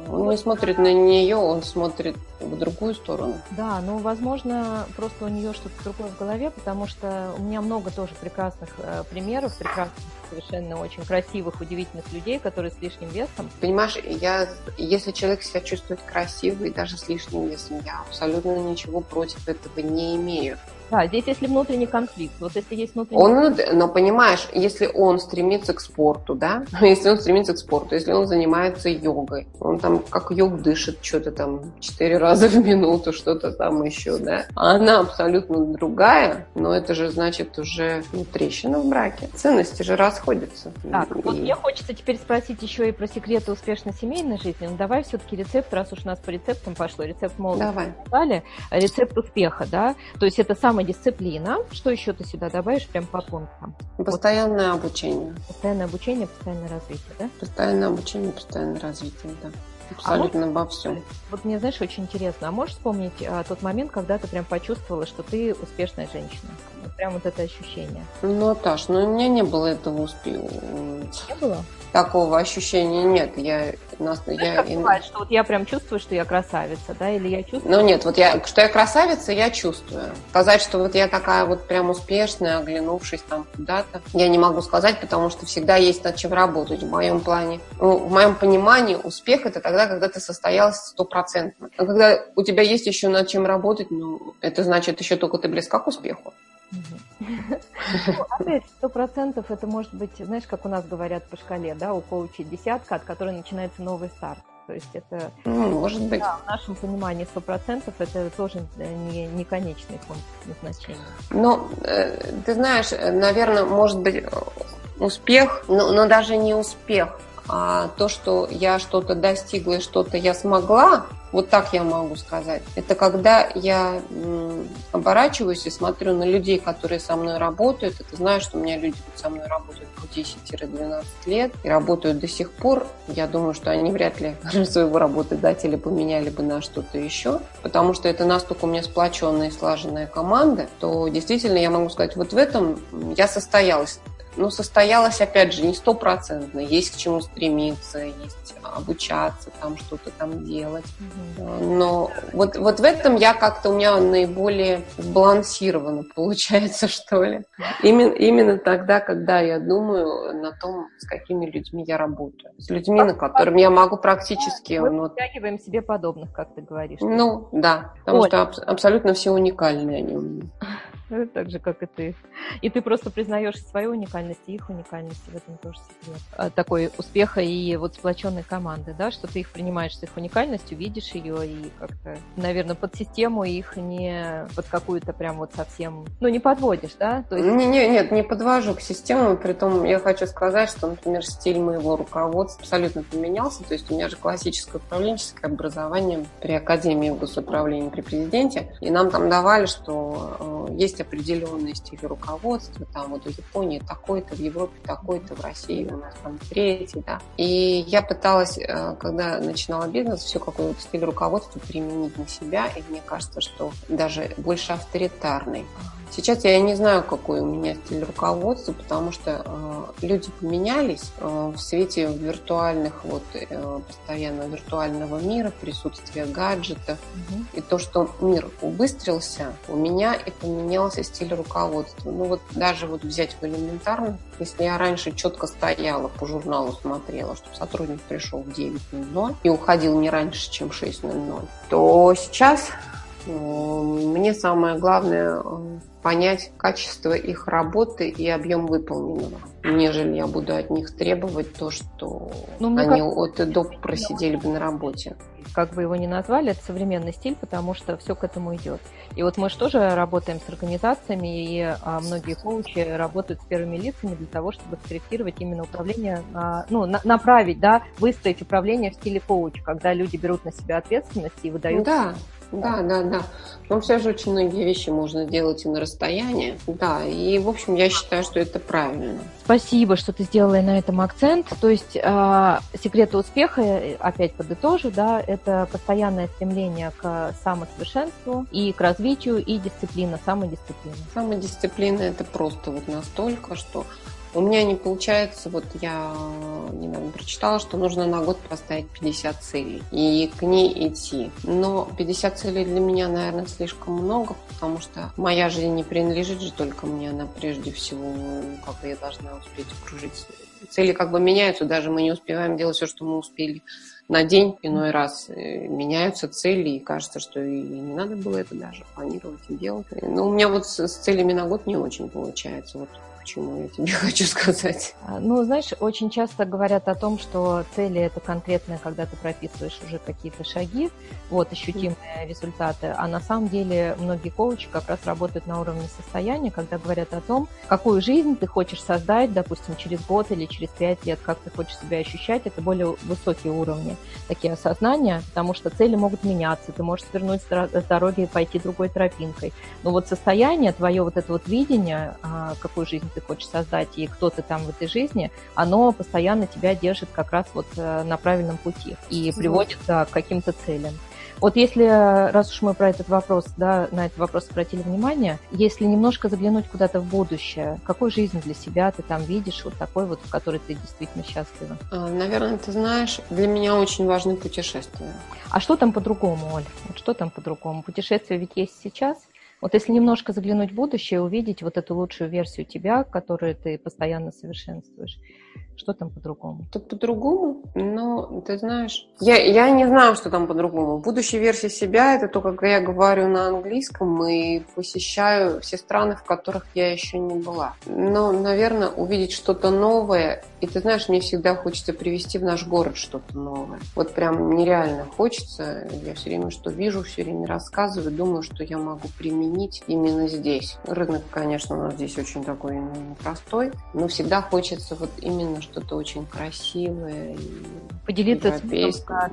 Он не смотрит на нее, он смотрит в другую сторону. Да, ну, возможно, просто у нее что-то другое в голове, потому что у меня много тоже прекрасных э, примеров, прекрасных, совершенно очень красивых, удивительных людей, которые с лишним весом. Понимаешь, я, если человек себя чувствует красивый, даже с лишним весом, я абсолютно ничего против этого не имею. Да, здесь если внутренний конфликт, вот если есть внутренний он, конфликт... Но понимаешь, если он стремится к спорту, да, если он стремится к спорту, если он занимается йогой, он там как йог дышит что-то там четыре раза в минуту, что-то там еще, да, а она абсолютно другая, но это же значит уже ну, трещина в браке. Ценности же расходятся. Так, и... вот мне хочется теперь спросить еще и про секреты успешной семейной жизни. Ну, давай все-таки рецепт, раз уж у нас по рецептам пошло, рецепт молодости. Давай. Рецепт успеха, да, то есть это самый самодисциплина. Что еще ты сюда добавишь прям по пунктам? Постоянное вот. обучение. Постоянное обучение, постоянное развитие, да? Постоянное обучение, постоянное развитие, да. Абсолютно а можешь, во всем. Вот мне, знаешь, очень интересно. А можешь вспомнить а, тот момент, когда ты прям почувствовала, что ты успешная женщина? Вот прям вот это ощущение. Ну, Таш, ну у меня не было этого успеха. Не было? Такого ощущения нет. Я, нас, Знаешь, я, как бывает, что вот я прям чувствую, что я красавица, да, или я чувствую... Ну нет, вот я, что я красавица, я чувствую. Сказать, что вот я такая вот прям успешная, оглянувшись там куда-то, я не могу сказать, потому что всегда есть над чем работать в моем плане. Ну, в моем понимании успех это тогда, когда ты состоялся стопроцентно. А когда у тебя есть еще над чем работать, ну, это значит еще только ты близка к успеху. Ну, опять, сто процентов это может быть, знаешь, как у нас говорят по шкале, да, у коучей десятка, от которой начинается новый старт. То есть это, ну, может быть. Да, в нашем понимании сто процентов это тоже не, не конечный пункт назначения. Ну, э, ты знаешь, наверное, может быть успех, но, но даже не успех, а то, что я что-то достигла и что-то я смогла, Вот так я могу сказать. Это когда я оборачиваюсь и смотрю на людей, которые со мной работают. Это знаю, что у меня люди со мной работают по 10-12 лет и работают до сих пор. Я думаю, что они вряд ли своего работодателя поменяли бы на что-то еще, потому что это настолько у меня сплоченная и слаженная команда, то действительно я могу сказать, вот в этом я состоялась ну, состоялась, опять же, не стопроцентно. Есть к чему стремиться, есть обучаться, там что-то там делать. Но вот, вот в этом я как-то, у меня наиболее сбалансированно получается, что ли. Именно, именно тогда, когда я думаю на том, с какими людьми я работаю. С людьми, на которым я могу практически... Мы ну, притягиваем себе подобных, как ты говоришь. Ну, да, потому Оль. что аб- абсолютно все уникальные они у меня. Так же, как и ты. И ты просто признаешь свою уникальность и их уникальность. В этом тоже секрет. А, такой успеха и вот сплоченной команды, да, что ты их принимаешь с их уникальностью, видишь ее и как-то, наверное, под систему их не под какую-то прям вот совсем, ну, не подводишь, да? То есть... не, не, нет, не подвожу к системе, притом я хочу сказать, что, например, стиль моего руководства абсолютно поменялся, то есть у меня же классическое управленческое образование при Академии госуправления при президенте, и нам там давали, что э, есть есть определенный стиль руководства, там вот в Японии такой-то, в Европе такой-то, в России у нас там третий, да. И я пыталась, э, когда начинала бизнес, все какой то стиль руководства применить на себя, и мне кажется, что даже больше авторитарный. Сейчас я не знаю, какой у меня стиль руководства, потому что э, люди поменялись э, в свете виртуальных, вот э, постоянно виртуального мира, присутствия гаджетов. Угу. И то, что мир убыстрился, у меня и поменялся стиль руководства. Ну вот даже вот взять в элементарно, если я раньше четко стояла, по журналу смотрела, чтобы сотрудник пришел в 9.00 и уходил не раньше, чем 6.00, то сейчас э, мне самое главное э, понять качество их работы и объем выполненного, нежели я буду от них требовать то, что ну, они как... от и до просидели бы на работе. Как бы его ни назвали, это современный стиль, потому что все к этому идет. И вот мы же тоже работаем с организациями, и а, многие коучи работают с первыми лицами для того, чтобы скорректировать именно управление, а, ну, на, направить, да, выстроить управление в стиле коуча, когда люди берут на себя ответственность и выдают да. Да, да, да. Но все же очень многие вещи можно делать и на расстоянии. Да, и, в общем, я считаю, что это правильно. Спасибо, что ты сделала на этом акцент. То есть э, секреты успеха, опять подытожу, да, это постоянное стремление к самосовершенству и к развитию, и дисциплина, самодисциплина. Самодисциплина – это просто вот настолько, что у меня не получается, вот я недавно прочитала, что нужно на год поставить 50 целей и к ней идти. Но 50 целей для меня, наверное, слишком много, потому что моя жизнь не принадлежит же только мне, она прежде всего, как бы я должна успеть окружить. Цели как бы меняются, даже мы не успеваем делать все, что мы успели на день иной раз э, меняются цели, и кажется, что и не надо было это даже планировать и делать. Но у меня вот с, с целями на год не очень получается. Вот чему я тебе хочу сказать. А, ну, знаешь, очень часто говорят о том, что цели это конкретное, когда ты прописываешь уже какие-то шаги, вот, ощутимые mm. результаты. А на самом деле многие коучи как раз работают на уровне состояния, когда говорят о том, какую жизнь ты хочешь создать, допустим, через год или через пять лет, как ты хочешь себя ощущать. Это более высокие уровни, такие осознания, потому что цели могут меняться. Ты можешь свернуть с дороги и пойти другой тропинкой. Но вот состояние, твое вот это вот видение, а, какую жизнь ты хочешь создать и кто ты там в этой жизни, оно постоянно тебя держит как раз вот э, на правильном пути и приводит к каким-то целям. Вот если, раз уж мы про этот вопрос, да, на этот вопрос обратили внимание, если немножко заглянуть куда-то в будущее, какую жизнь для себя ты там видишь, вот такой вот, в которой ты действительно счастлива? А, наверное, ты знаешь, для меня очень важны путешествия. А что там по-другому, Оль? Вот что там по-другому? Путешествия ведь есть сейчас? Вот если немножко заглянуть в будущее, увидеть вот эту лучшую версию тебя, которую ты постоянно совершенствуешь, что там по-другому? Тут по-другому, но ты знаешь, я, я не знаю, что там по-другому. Будущая версия себя – это то, как я говорю на английском и посещаю все страны, в которых я еще не была. Но, наверное, увидеть что-то новое, и ты знаешь, мне всегда хочется привести в наш город что-то новое. Вот прям нереально хочется. Я все время что вижу, все время рассказываю, думаю, что я могу применить именно здесь. Рынок, конечно, у нас здесь очень такой непростой, но всегда хочется вот именно что-то очень красивое. Поделиться с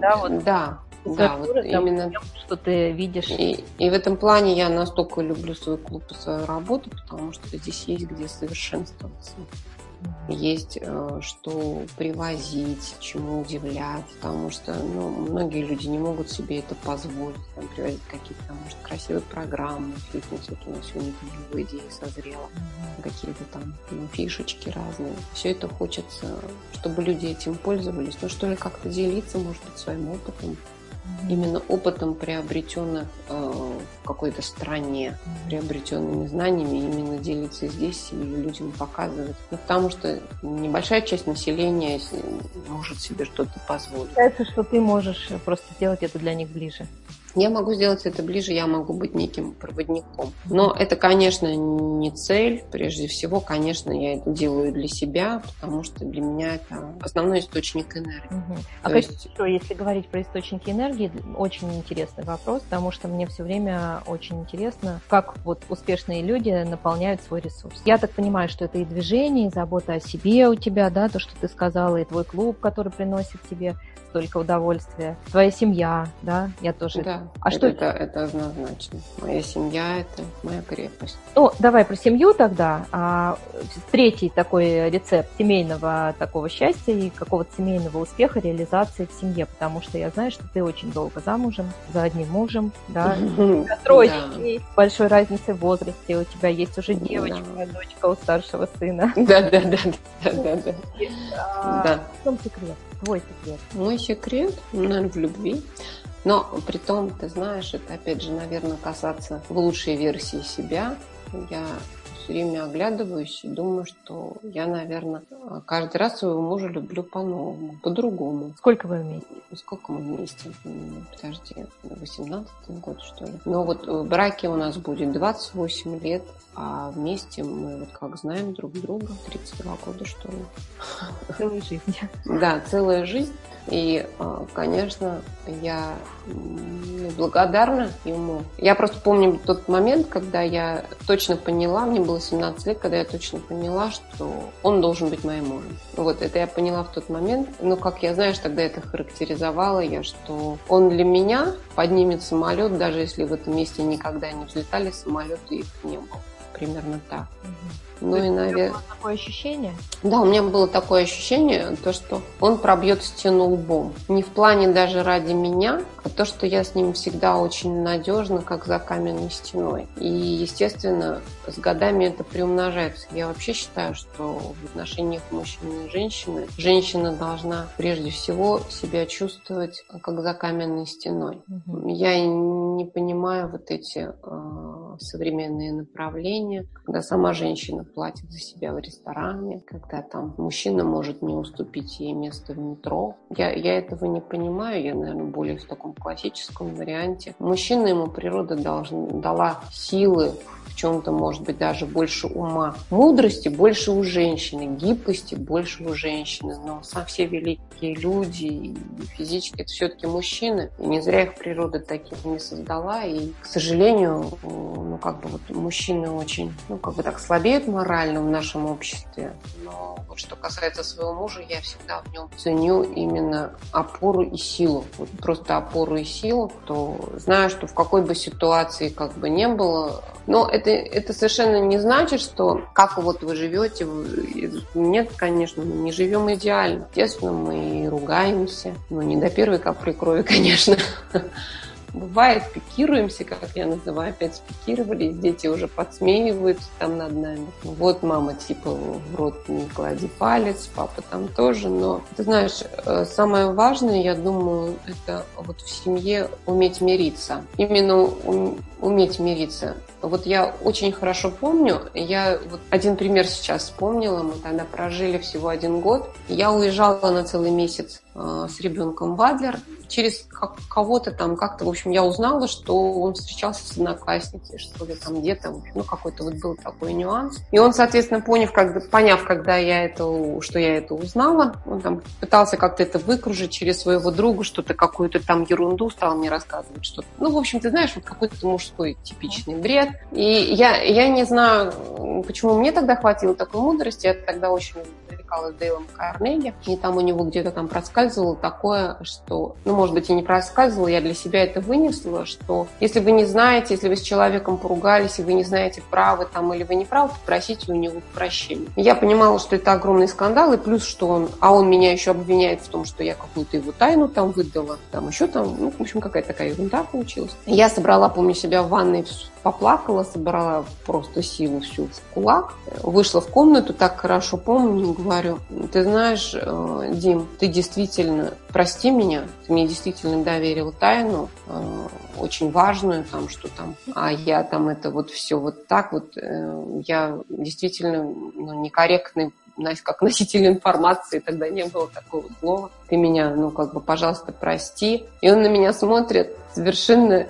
да, вот. Да, Да, вот именно что ты видишь. И, и в этом плане я настолько люблю свой клуб и свою работу, потому что здесь есть где совершенствоваться есть э, что привозить, чему удивлять, потому что ну, многие люди не могут себе это позволить, там, привозить какие-то, там, может, красивые программы, фитнес, вот у нас сегодня новая идея созрела, какие-то там ну, фишечки разные. Все это хочется, чтобы люди этим пользовались, ну что ли, как-то делиться, может быть, своим опытом, именно опытом, приобретенных э, в какой-то стране, приобретенными знаниями, именно делиться здесь и людям показывать. Ну, потому что небольшая часть населения может себе что-то позволить. Кажется, что ты можешь просто сделать это для них ближе. Я могу сделать это ближе, я могу быть неким проводником. Но это, конечно, не цель. Прежде всего, конечно, я это делаю для себя, потому что для меня это основной источник энергии. Угу. А То есть... еще, если говорить про источники энергии, очень интересный вопрос, потому что мне все время очень интересно, как вот успешные люди наполняют свой ресурс. Я так понимаю, что это и движение, и забота о себе у тебя, да, то, что ты сказала, и твой клуб, который приносит тебе столько удовольствия. Твоя семья, да, я тоже. Да, а это, что это? Это однозначно. Моя семья – это моя крепость. Ну, давай про семью тогда. А, третий такой рецепт семейного такого счастья и какого-то семейного успеха, реализации в семье, потому что я знаю, что ты очень долго замужем, за одним мужем, да, детей, большой разницы в возрасте, у тебя есть уже девочка, дочка у старшего сына. Да, да, да, да, да, да. А, да. В чем секрет? Твой секрет? Мой секрет, наверное, в любви. Но при том, ты знаешь, это опять же, наверное, касаться лучшей версии себя. Я все время оглядываюсь и думаю, что я, наверное, каждый раз своего мужа люблю по-новому, по-другому. Сколько вы вместе? Сколько мы вместе? Подожди, 18 год, что ли? Но вот в браке у нас будет 28 лет, а вместе мы вот как знаем друг друга 32 года, что ли. Целая жизнь. Да, целая жизнь. И, а, конечно, я ну, благодарна ему. Я просто помню тот момент, когда я точно поняла, мне было 17 лет, когда я точно поняла, что он должен быть моим мужем. Вот это я поняла в тот момент. Но, как я, знаешь, тогда это характеризовала я, что он для меня поднимет самолет, даже если в этом месте никогда не взлетали самолеты, их не было. Примерно так. Ну и, наверное... такое ощущение? Да, у меня было такое ощущение, то, что он пробьет стену лбом. Не в плане даже ради меня, а то, что я с ним всегда очень надежна, как за каменной стеной. И, естественно, с годами это приумножается. Я вообще считаю, что в отношениях мужчины и женщины женщина должна прежде всего себя чувствовать как за каменной стеной. Угу. Я не понимаю вот эти э, современные направления, когда сама женщина платит за себя в ресторане, когда там мужчина может не уступить ей место в метро. Я, я этого не понимаю, я, наверное, более в таком классическом варианте. Мужчина ему природа должна, дала силы в чем-то, может быть, даже больше ума. Мудрости больше у женщины, гибкости больше у женщины. Но сам все великие люди и физически это все-таки мужчины. И не зря их природа таких не создала. И, к сожалению, ну, как бы вот мужчины очень, ну, как бы так слабеют морально в нашем обществе. Но вот что касается своего мужа, я всегда в нем ценю именно опору и силу. Вот просто опору и силу, то знаю, что в какой бы ситуации как бы не было, но это, это совершенно не значит, что как вот вы живете. Нет, конечно, мы не живем идеально. Естественно, мы ругаемся. Ну, не до первой капли крови, конечно. Бывает, пикируемся, как я называю, опять спикировали, дети уже подсмеиваются там над нами. Вот мама типа в рот не клади палец, папа там тоже, но ты знаешь, э, самое важное, я думаю, это вот в семье уметь мириться. Именно уметь мириться. Вот я очень хорошо помню, я вот один пример сейчас вспомнила, мы тогда прожили всего один год. Я уезжала на целый месяц с ребенком в Адлер. Через кого-то там как-то, в общем, я узнала, что он встречался с одноклассницей, что ли, там где-то, ну, какой-то вот был такой нюанс. И он, соответственно, поняв, когда, поняв, когда я это, что я это узнала, он там пытался как-то это выкружить через своего друга, что-то, какую-то там ерунду стал мне рассказывать, что-то. Ну, в общем, ты знаешь, вот какой-то мужской типичный бред. И я, я не знаю, почему мне тогда хватило такой мудрости. Я тогда очень увлекалась Дейлом Карнеги, и там у него где-то там проскальзывало такое, что, ну, может быть, и не проскальзывало, я для себя это вынесла, что если вы не знаете, если вы с человеком поругались, и вы не знаете, правы там или вы не правы, попросите у него прощения. Я понимала, что это огромный скандал, и плюс, что он, а он меня еще обвиняет в том, что я какую-то его тайну там выдала, там еще там, ну, в общем, какая-то такая ерунда получилась. Я собрала, помню, себя в ванной поплакала, собрала просто силу всю в кулак, вышла в комнату, так хорошо помню, говорю, ты знаешь, э, Дим, ты действительно, прости меня, ты мне действительно доверил тайну, э, очень важную, там, что там, а я там это вот все вот так вот, э, я действительно ну, некорректный как носитель информации, тогда не было такого слова. Ты меня, ну, как бы, пожалуйста, прости. И он на меня смотрит совершенно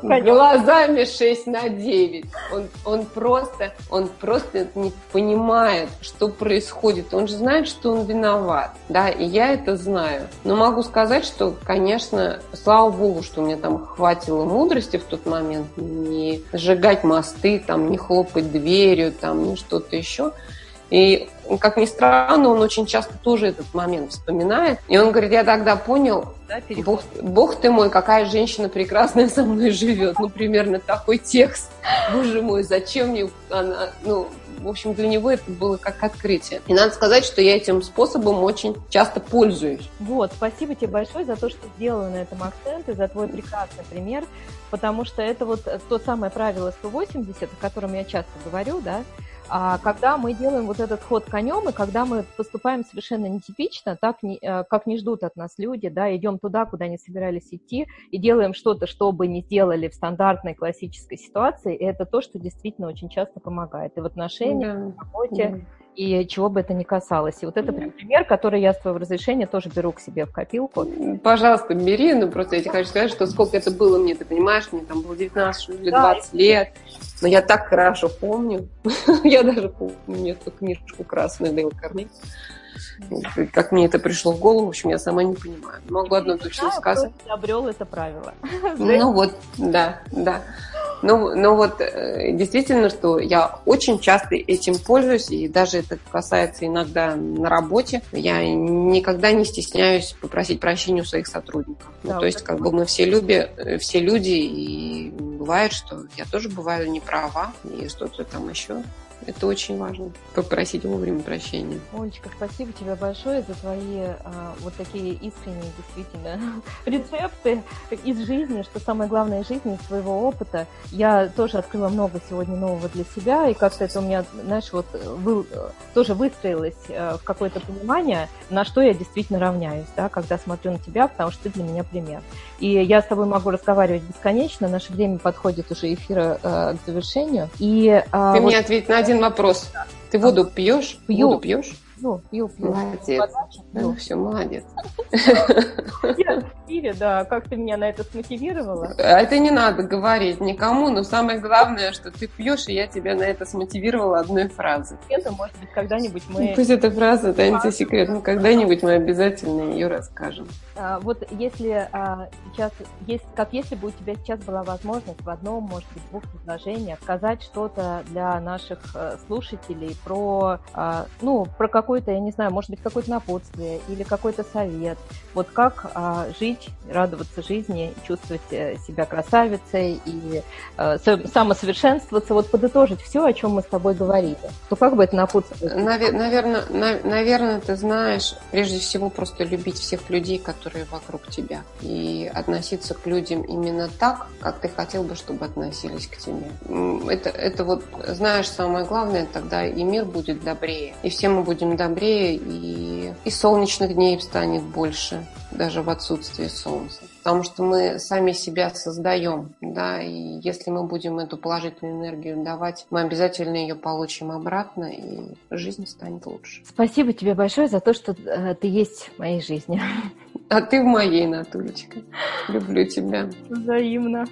глазами 6 на 9. Он, он, просто, он просто не понимает, что происходит. Он же знает, что он виноват. Да, и я это знаю. Но могу сказать, что, конечно, слава богу, что мне там хватило мудрости в тот момент не сжигать мосты, там, не хлопать дверью, там, не что-то еще. И, как ни странно, он очень часто тоже этот момент вспоминает. И он говорит, я тогда понял, да, бог, бог ты мой, какая женщина прекрасная со мной живет. Ну, примерно такой текст. Боже мой, зачем мне она... Ну, в общем, для него это было как открытие. И надо сказать, что я этим способом очень часто пользуюсь. Вот, спасибо тебе большое за то, что сделала на этом акцент и за твой прекрасный пример, потому что это вот то самое правило 180, о котором я часто говорю, да, когда мы делаем вот этот ход конем, и когда мы поступаем совершенно нетипично, так не, э, как не ждут от нас люди, да, идем туда, куда не собирались идти, и делаем что-то, что бы не сделали в стандартной классической ситуации, и это то, что действительно очень часто помогает и в отношениях, да. и в работе, да и чего бы это ни касалось. И вот это прям пример, который я с твоего разрешения тоже беру к себе в копилку. Пожалуйста, бери, ну просто я тебе хочу сказать, что сколько это было мне, ты понимаешь, мне там было 19 или 20 да, лет, но я так хорошо помню, я даже помню эту книжку красную Дейл Карнеги. Как мне это пришло в голову, в общем, я сама не понимаю. Могу одно точно сказать. обрел это правило. Ну вот, да, да. Ну, ну вот э, действительно, что я очень часто этим пользуюсь, и даже это касается иногда на работе. Я никогда не стесняюсь попросить прощения у своих сотрудников. Ну, да, ну, то есть, как бы мы все, люби, э, все люди, и бывает, что я тоже бываю не права, и что-то там еще. Это очень важно. Попросить вовремя прощения. Олечка, спасибо тебе большое за твои а, вот такие искренние, действительно, рецепты из жизни, что самое главное из жизни, из своего опыта. Я тоже открыла много сегодня нового для себя, и как-то это у меня, знаешь, вот вы, тоже выстроилось э, в какое-то понимание, на что я действительно равняюсь, да, когда смотрю на тебя, потому что ты для меня пример. И я с тобой могу разговаривать бесконечно, наше время подходит уже эфира э, к завершению. И, э, ты вот... мне ответь на один вопрос. Ты воду пьешь? Пью. Воду пьешь? Пью, пью, пью. Молодец. Ну, все, молодец. Я в стиле, да. Как ты меня на это смотивировала? А это не надо говорить никому, но самое главное, что ты пьешь, и я тебя на это смотивировала одной фразой. Это, может быть, когда-нибудь мы... Пусть эта фраза останется секретом, когда-нибудь мы обязательно ее расскажем. А, вот если а, сейчас, есть, как если бы у тебя сейчас была возможность в одном, может быть, двух предложениях сказать что-то для наших э, слушателей про, ну, про какой-то, я не знаю, может быть, какое-то напутствие или какой-то совет, вот как жить, радоваться жизни, чувствовать э, себя красавицей и э, самосовершенствоваться, вот подытожить все, о чем мы с тобой говорили, то как бы это напутствие? Наверное, наверное, ты знаешь, прежде всего просто любить всех людей, которые вокруг тебя, и относиться к людям именно так, как ты хотел бы, чтобы относились к тебе. Это, это вот, знаешь, самое главное, тогда и мир будет добрее, и все мы будем добрее, и, и солнечных дней станет больше, даже в отсутствии солнца потому что мы сами себя создаем, да, и если мы будем эту положительную энергию давать, мы обязательно ее получим обратно, и жизнь станет лучше. Спасибо тебе большое за то, что э, ты есть в моей жизни. А ты в моей, Натулечка. Люблю тебя. Взаимно.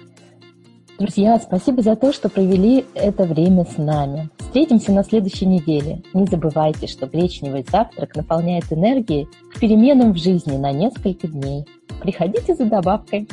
Друзья, спасибо за то, что провели это время с нами. Встретимся на следующей неделе. Не забывайте, что гречневый завтрак наполняет энергией к переменам в жизни на несколько дней. Приходите за добавкой.